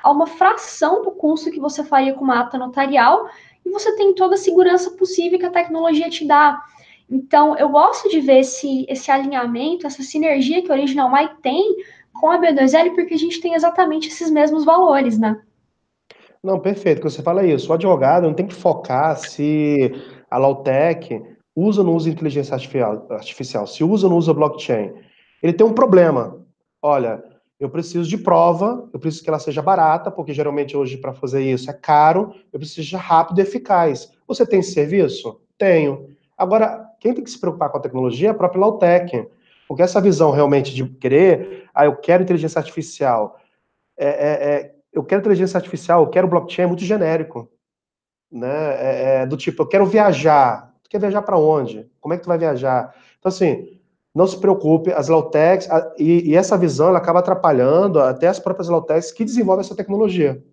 a uma fração do custo que você faria com uma ata notarial, e você tem toda a segurança possível que a tecnologia te dá. Então, eu gosto de ver esse, esse alinhamento, essa sinergia que o Original My tem com a B2L, porque a gente tem exatamente esses mesmos valores, né? Não, perfeito, que você fala isso. O advogado não tem que focar se a Lautec usa ou não usa inteligência artificial, se usa ou não usa blockchain. Ele tem um problema. Olha, eu preciso de prova, eu preciso que ela seja barata, porque geralmente hoje para fazer isso é caro, eu preciso de rápido e eficaz. Você tem esse serviço? Tenho. Agora, quem tem que se preocupar com a tecnologia é a própria Lautec. Porque essa visão realmente de querer, ah, eu quero inteligência artificial, é, é, é eu quero inteligência artificial, eu quero blockchain, é muito genérico. Né? É, é do tipo, eu quero viajar. Tu quer viajar para onde? Como é que tu vai viajar? Então, assim, não se preocupe, as Lautecs, e, e, essa visão ela acaba atrapalhando até as próprias Lautecs que desenvolvem essa tecnologia.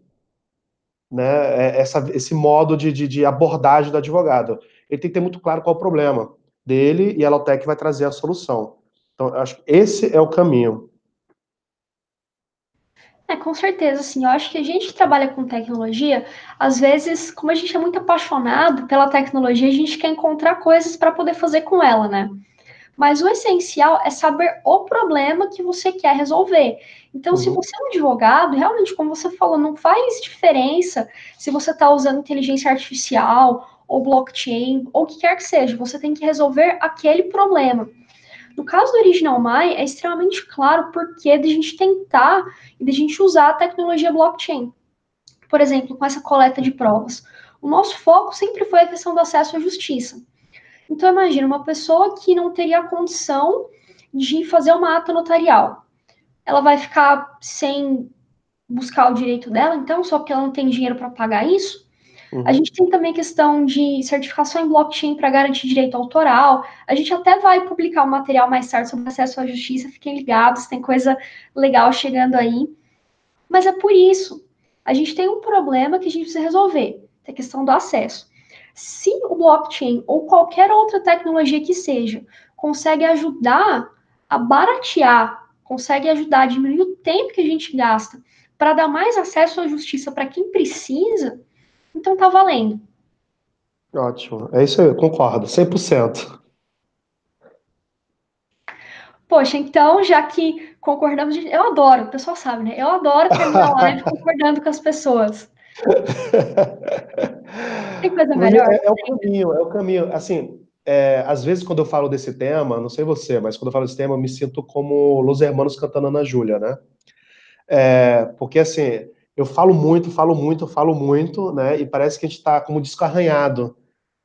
Né? É, essa, esse modo de, de, de, abordagem do advogado. Ele tem que ter muito claro qual é o problema dele e a Lautec vai trazer a solução. Então, acho que esse é o caminho. É, com certeza, assim, eu acho que a gente que trabalha com tecnologia, às vezes, como a gente é muito apaixonado pela tecnologia, a gente quer encontrar coisas para poder fazer com ela, né? Mas o essencial é saber o problema que você quer resolver. Então, uhum. se você é um advogado, realmente, como você falou, não faz diferença se você está usando inteligência artificial ou blockchain ou o que quer que seja, você tem que resolver aquele problema. No caso do Original My, é extremamente claro o porquê de a gente tentar e de a gente usar a tecnologia blockchain. Por exemplo, com essa coleta de provas. O nosso foco sempre foi a questão do acesso à justiça. Então, imagina uma pessoa que não teria condição de fazer uma ata notarial. Ela vai ficar sem buscar o direito dela, então, só porque ela não tem dinheiro para pagar isso? Uhum. A gente tem também questão de certificação em blockchain para garantir direito autoral. A gente até vai publicar um material mais tarde sobre acesso à justiça, fiquem ligados, tem coisa legal chegando aí. Mas é por isso. A gente tem um problema que a gente precisa resolver, que é a questão do acesso. Se o blockchain ou qualquer outra tecnologia que seja consegue ajudar a baratear, consegue ajudar a diminuir o tempo que a gente gasta para dar mais acesso à justiça para quem precisa, então tá valendo. Ótimo. É isso aí, concordo, 100%. Poxa, então, já que concordamos, eu adoro, o pessoal sabe, né? Eu adoro terminar a live concordando com as pessoas. Tem coisa melhor? É, é, o caminho, é o caminho. Assim, é, às vezes quando eu falo desse tema, não sei você, mas quando eu falo desse tema, eu me sinto como Los Hermanos cantando Ana Júlia, né? É, porque assim, eu falo muito, falo muito, falo muito, né? E parece que a gente está como descarranhado,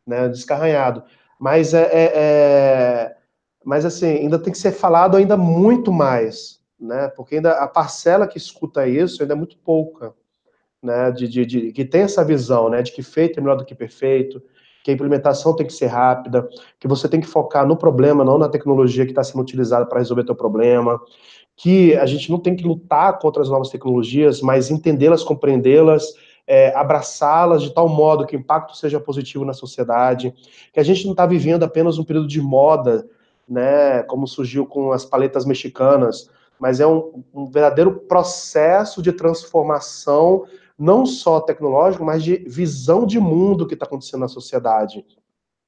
né? Descarranhado. Mas é, é, é, mas assim, ainda tem que ser falado ainda muito mais, né? Porque ainda a parcela que escuta isso ainda é muito pouca, né? De, de, de que tem essa visão, né? De que feito é melhor do que perfeito, que a implementação tem que ser rápida, que você tem que focar no problema, não na tecnologia que está sendo utilizada para resolver teu problema, que a gente não tem que lutar contra as novas tecnologias, mas entendê-las, compreendê-las, é, abraçá-las de tal modo que o impacto seja positivo na sociedade, que a gente não está vivendo apenas um período de moda, né, como surgiu com as paletas mexicanas, mas é um, um verdadeiro processo de transformação, não só tecnológico, mas de visão de mundo que está acontecendo na sociedade.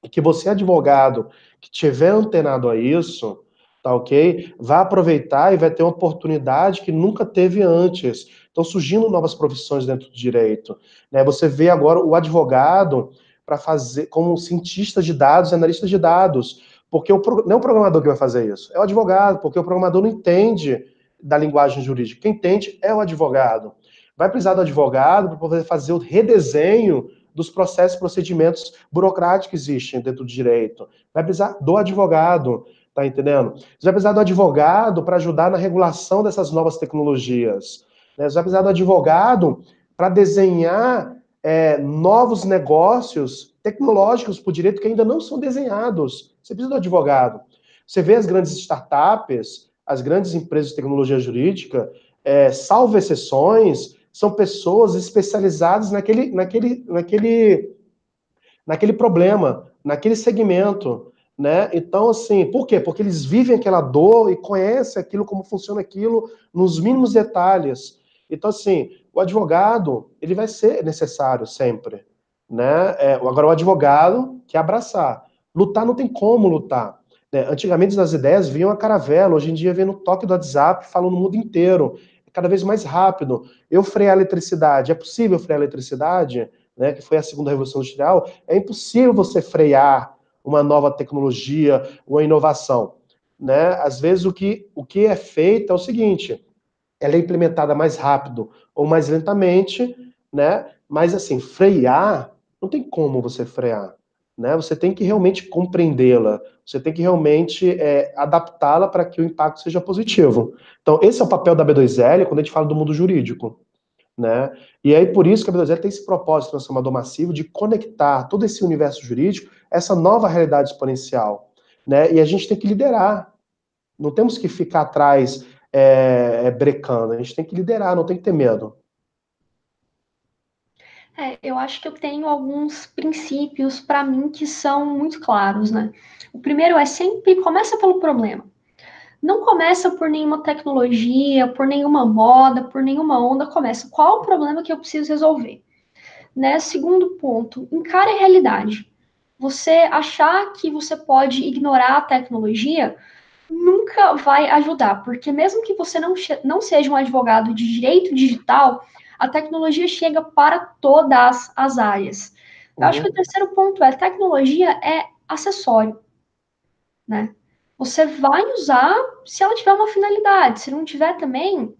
E que você, advogado, que tiver antenado a isso, tá ok? Vai aproveitar e vai ter uma oportunidade que nunca teve antes. Estão surgindo novas profissões dentro do direito. Né? Você vê agora o advogado para fazer como cientista de dados, analista de dados, porque o, não é o programador que vai fazer isso, é o advogado, porque o programador não entende da linguagem jurídica. Quem entende é o advogado. Vai precisar do advogado para poder fazer o redesenho dos processos procedimentos burocráticos que existem dentro do direito. Vai precisar do advogado, tá entendendo? Você vai precisar do advogado para ajudar na regulação dessas novas tecnologias. Né? Você vai precisar do advogado para desenhar é, novos negócios tecnológicos para o direito que ainda não são desenhados. Você precisa do advogado. Você vê as grandes startups, as grandes empresas de tecnologia jurídica, é, salvo exceções, são pessoas especializadas naquele, naquele, naquele, naquele problema, naquele segmento, né? Então, assim, por quê? Porque eles vivem aquela dor e conhecem aquilo, como funciona aquilo, nos mínimos detalhes. Então, assim, o advogado, ele vai ser necessário sempre, né? É, agora, o advogado quer abraçar. Lutar não tem como lutar. Né? Antigamente, as ideias vinham a caravela, hoje em dia vem no toque do WhatsApp, falam no mundo inteiro cada vez mais rápido. Eu frear a eletricidade, é possível frear a eletricidade, né, que foi a segunda revolução industrial, é impossível você frear uma nova tecnologia, uma inovação. Né? Às vezes o que, o que é feito é o seguinte, ela é implementada mais rápido ou mais lentamente, né? Mas assim, frear, não tem como você frear né? Você tem que realmente compreendê-la, você tem que realmente é, adaptá-la para que o impacto seja positivo. Então, esse é o papel da B2L quando a gente fala do mundo jurídico. Né? E aí, por isso que a B2L tem esse propósito transformador massivo de conectar todo esse universo jurídico a essa nova realidade exponencial. Né? E a gente tem que liderar. Não temos que ficar atrás é, é brecando, a gente tem que liderar, não tem que ter medo. É, eu acho que eu tenho alguns princípios para mim que são muito claros, né? O primeiro é sempre começa pelo problema. Não começa por nenhuma tecnologia, por nenhuma moda, por nenhuma onda, começa qual o problema que eu preciso resolver. Né? Segundo ponto, encare a realidade. Você achar que você pode ignorar a tecnologia nunca vai ajudar, porque mesmo que você não, não seja um advogado de direito digital, a tecnologia chega para todas as áreas. Eu uhum. acho que o terceiro ponto é, tecnologia é acessório, né? Você vai usar se ela tiver uma finalidade, se não tiver também,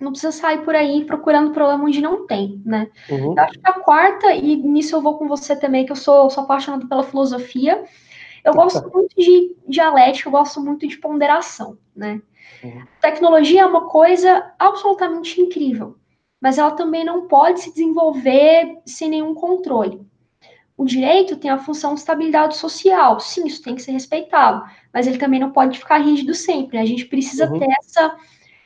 não precisa sair por aí procurando problema onde não tem, né? Uhum. Eu acho que a quarta, e nisso eu vou com você também, que eu sou, sou apaixonada pela filosofia, eu gosto muito de dialética, eu gosto muito de ponderação, né? Uhum. Tecnologia é uma coisa absolutamente incrível mas ela também não pode se desenvolver sem nenhum controle. O direito tem a função de estabilidade social, sim, isso tem que ser respeitado, mas ele também não pode ficar rígido sempre. Né? A gente precisa uhum. ter essa,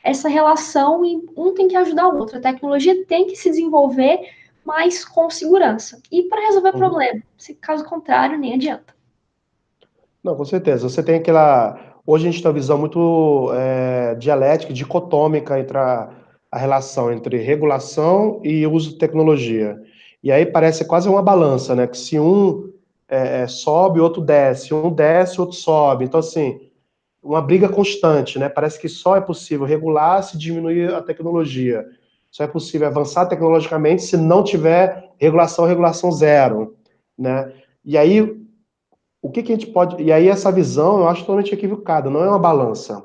essa relação e um tem que ajudar o outro. A tecnologia tem que se desenvolver, mas com segurança. E para resolver uhum. problema, se caso contrário, nem adianta. Não, com certeza. Você tem aquela. Hoje a gente tem uma visão muito é, dialética, dicotômica entre a a relação entre regulação e uso de tecnologia. E aí parece quase uma balança, né? Que se um é, é sobe, o outro desce, um desce, o outro sobe. Então, assim, uma briga constante, né? Parece que só é possível regular se diminuir a tecnologia. Só é possível avançar tecnologicamente se não tiver regulação, regulação zero, né? E aí, o que, que a gente pode... E aí essa visão eu acho totalmente equivocada, não é uma balança.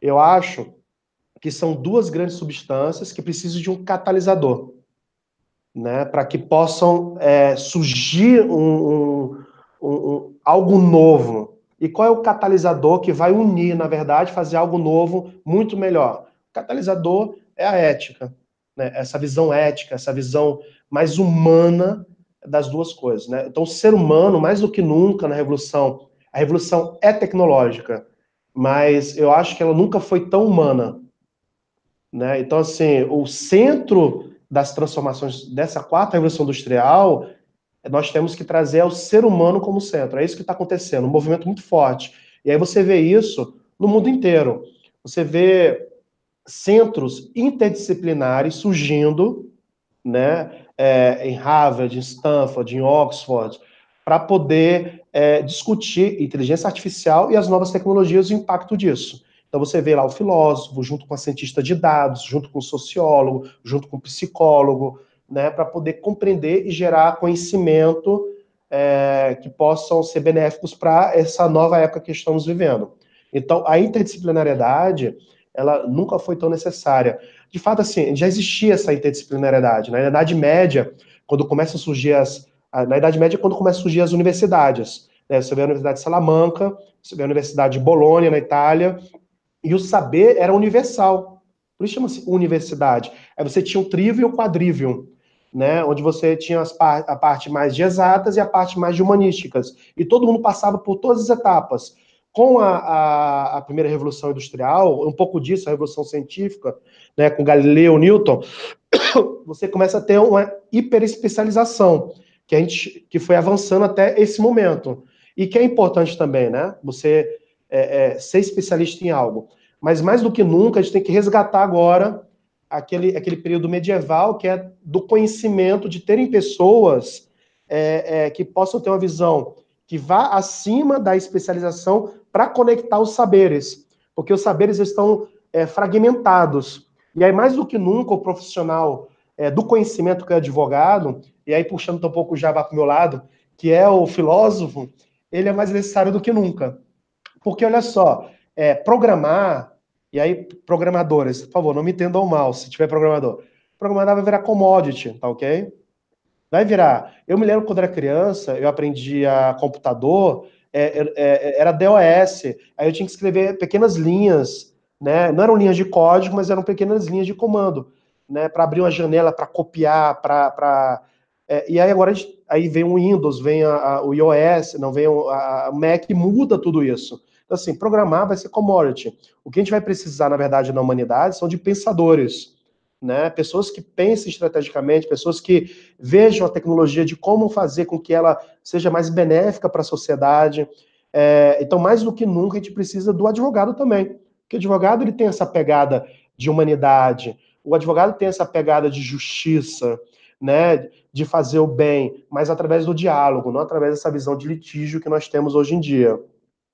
Eu acho que são duas grandes substâncias que precisam de um catalisador, né, para que possam é, surgir um, um, um, algo novo. E qual é o catalisador que vai unir, na verdade, fazer algo novo muito melhor? O catalisador é a ética, né, essa visão ética, essa visão mais humana das duas coisas. Né? Então, o ser humano, mais do que nunca na revolução, a revolução é tecnológica, mas eu acho que ela nunca foi tão humana né? Então, assim, o centro das transformações dessa quarta revolução industrial, nós temos que trazer o ser humano como centro. É isso que está acontecendo, um movimento muito forte. E aí você vê isso no mundo inteiro. Você vê centros interdisciplinares surgindo, né, é, em Harvard, em Stanford, em Oxford, para poder é, discutir inteligência artificial e as novas tecnologias e o impacto disso. Então você vê lá o filósofo, junto com a cientista de dados, junto com o sociólogo, junto com o psicólogo, né, para poder compreender e gerar conhecimento é, que possam ser benéficos para essa nova época que estamos vivendo. Então, a interdisciplinariedade, ela nunca foi tão necessária. De fato, assim, já existia essa interdisciplinariedade. Né? Na Idade Média, quando começam a surgir as... Na Idade Média, quando começam a surgir as universidades. Né? Você vê a Universidade de Salamanca, você vê a Universidade de Bolonha, na Itália, e o saber era universal. Por isso chama-se universidade. Aí você tinha o trivium e o quadrivium né, onde você tinha par a parte mais de exatas e a parte mais de humanísticas. E todo mundo passava por todas as etapas. Com a, a, a primeira revolução industrial, um pouco disso, a revolução científica, né, com Galileu, Newton, você começa a ter uma hiperespecialização, que a gente que foi avançando até esse momento. E que é importante também, né? Você é, é, ser especialista em algo. Mas mais do que nunca, a gente tem que resgatar agora aquele, aquele período medieval que é do conhecimento, de terem pessoas é, é, que possam ter uma visão que vá acima da especialização para conectar os saberes, porque os saberes estão é, fragmentados. E aí, mais do que nunca, o profissional é, do conhecimento, que é advogado, e aí puxando um pouco o Jabá para o meu lado, que é o filósofo, ele é mais necessário do que nunca. Porque, olha só, é, programar, e aí, programadores, por favor, não me entendam mal se tiver programador. Programador vai virar commodity, tá ok? Vai virar. Eu me lembro quando era criança, eu aprendi a computador, é, é, é era DOS, aí eu tinha que escrever pequenas linhas, né? Não eram linhas de código, mas eram pequenas linhas de comando, né? Para abrir uma janela, para copiar, para. É, e aí agora aí vem o Windows, vem a, a, o iOS, não vem o a, Mac, muda tudo isso. Então, assim, programar vai ser commodity. O que a gente vai precisar, na verdade, na humanidade são de pensadores, né? Pessoas que pensem estrategicamente, pessoas que vejam a tecnologia de como fazer com que ela seja mais benéfica para a sociedade. É, então, mais do que nunca, a gente precisa do advogado também. Porque o advogado ele tem essa pegada de humanidade, o advogado tem essa pegada de justiça, né, de fazer o bem, mas através do diálogo, não através dessa visão de litígio que nós temos hoje em dia.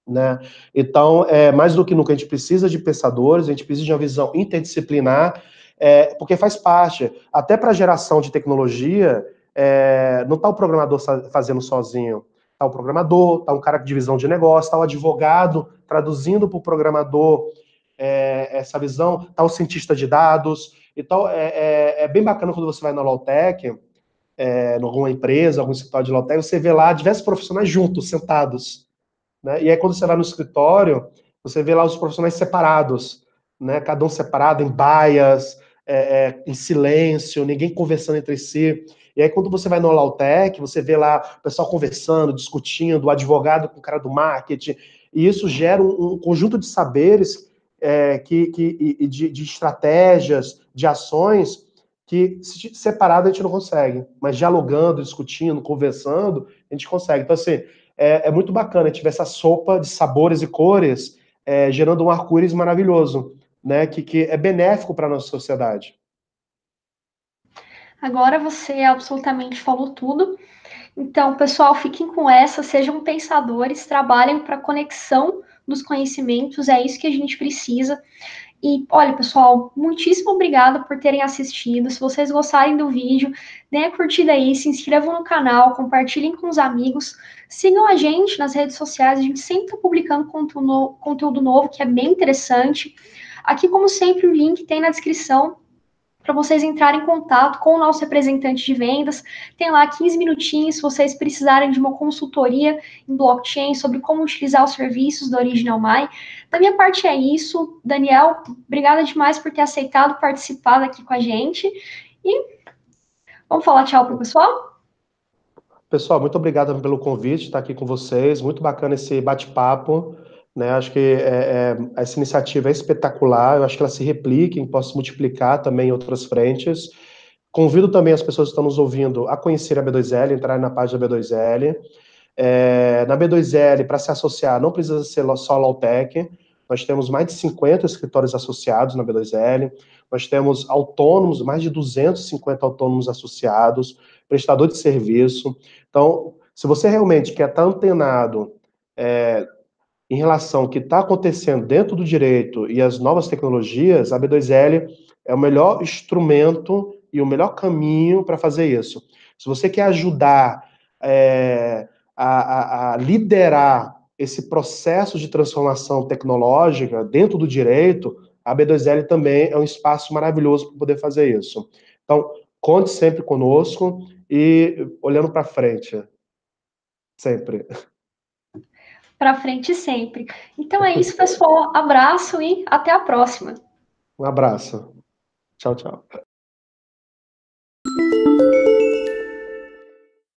Né? Então, é, mais do que nunca, a gente precisa de pensadores, a gente precisa de uma visão interdisciplinar, é, porque faz parte, até para a geração de tecnologia, é, não está o programador fazendo sozinho, está o programador, está um cara de visão de negócio, está o advogado traduzindo para o programador é, essa visão, está o cientista de dados. Então, é, é, é, bem bacana quando você vai na Lawtech, é, em alguma empresa, algum escritório de Lawtech, você vê lá diversos profissionais juntos, sentados. Né? E aí, quando você vai no escritório, você vê lá os profissionais separados, né? cada um separado em baias, é, é, em silêncio, ninguém conversando entre si. E aí, quando você vai no Lautec, você vê lá o pessoal conversando, discutindo, o advogado com o cara do marketing, e isso gera um, um conjunto de saberes é, que, que, e de, de, estratégias, de ações, que separado a gente não consegue, mas dialogando, discutindo, conversando, a gente consegue. Então, assim, é, é muito bacana tiver essa sopa de sabores e cores é, gerando um arco-íris maravilhoso, né, que, que é benéfico para a nossa sociedade. Agora você absolutamente falou tudo. Então, pessoal, fiquem com essa, sejam pensadores, trabalhem para a conexão dos conhecimentos, é isso que a gente precisa. E olha, pessoal, muitíssimo obrigada por terem assistido. Se vocês gostarem do vídeo, deem a curtida aí, se inscrevam no canal, compartilhem com os amigos, sigam a gente nas redes sociais, a gente sempre está publicando conteúdo novo que é bem interessante. Aqui, como sempre, o link tem na descrição para vocês entrarem em contato com o nosso representante de vendas. Tem lá 15 minutinhos se vocês precisarem de uma consultoria em blockchain sobre como utilizar os serviços do Original My. Da minha parte é isso. Daniel, obrigada demais por ter aceitado participar aqui com a gente. E vamos falar tchau para o pessoal? Pessoal, muito obrigado pelo convite, estar aqui com vocês. Muito bacana esse bate-papo. Né? Acho que é, é, essa iniciativa é espetacular, eu acho que ela se replica e possa multiplicar também em outras frentes. Convido também as pessoas que estão nos ouvindo a conhecer a B2L, entrar na página da B2L. É, na B2L, para se associar, não precisa ser só Lautec, nós temos mais de 50 escritórios associados na B2L, nós temos autônomos, mais de 250 autônomos associados, prestador de serviço. Então, se você realmente quer estar antenado é, em relação ao que está acontecendo dentro do direito e as novas tecnologias, a B2L é o melhor instrumento e o melhor caminho para fazer isso. Se você quer ajudar é, a, a, a liderar esse processo de transformação tecnológica dentro do direito, a B2L também é um espaço maravilhoso para poder fazer isso. Então, conte sempre conosco e olhando para frente. Sempre. Para frente sempre. Então é isso, pessoal. Abraço e até a próxima. Um abraço. Tchau, tchau.